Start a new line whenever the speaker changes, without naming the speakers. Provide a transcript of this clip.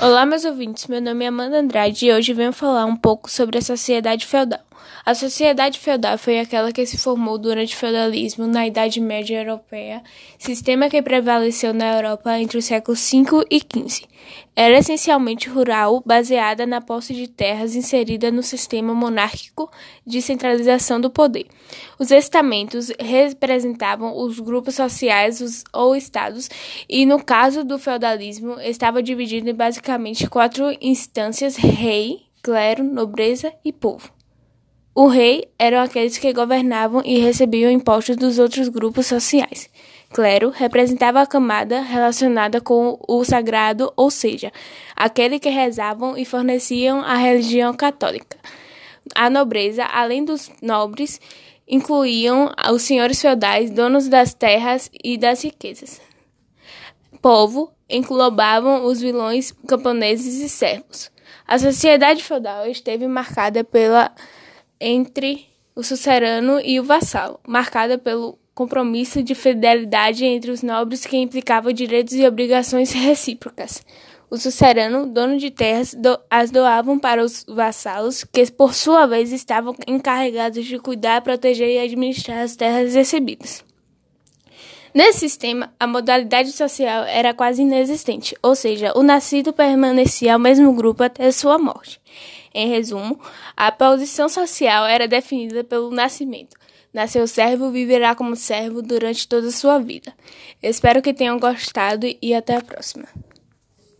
Olá, meus ouvintes. Meu nome é Amanda Andrade e hoje venho falar um pouco sobre a sociedade feudal. A sociedade feudal foi aquela que se formou durante o feudalismo na Idade Média Europeia, sistema que prevaleceu na Europa entre os séculos V e XV. Era essencialmente rural, baseada na posse de terras inserida no sistema monárquico de centralização do poder. Os estamentos representavam os grupos sociais ou estados, e no caso do feudalismo, estava dividido em basicamente quatro instâncias: rei, clero, nobreza e povo. O rei eram aqueles que governavam e recebiam impostos dos outros grupos sociais. Clero representava a camada relacionada com o sagrado, ou seja, aquele que rezavam e forneciam a religião católica. A nobreza, além dos nobres, incluíam os senhores feudais, donos das terras e das riquezas. Povo englobavam os vilões camponeses e servos. A sociedade feudal esteve marcada pela entre o sucerano e o vassalo, marcada pelo compromisso de fidelidade entre os nobres que implicava direitos e obrigações recíprocas. O sucerano, dono de terras, do, as doavam para os vassalos, que por sua vez estavam encarregados de cuidar, proteger e administrar as terras recebidas. Nesse sistema, a modalidade social era quase inexistente, ou seja, o nascido permanecia ao mesmo grupo até sua morte. Em resumo, a posição social era definida pelo nascimento. Nasceu servo, viverá como servo durante toda a sua vida. Espero que tenham gostado e até a próxima.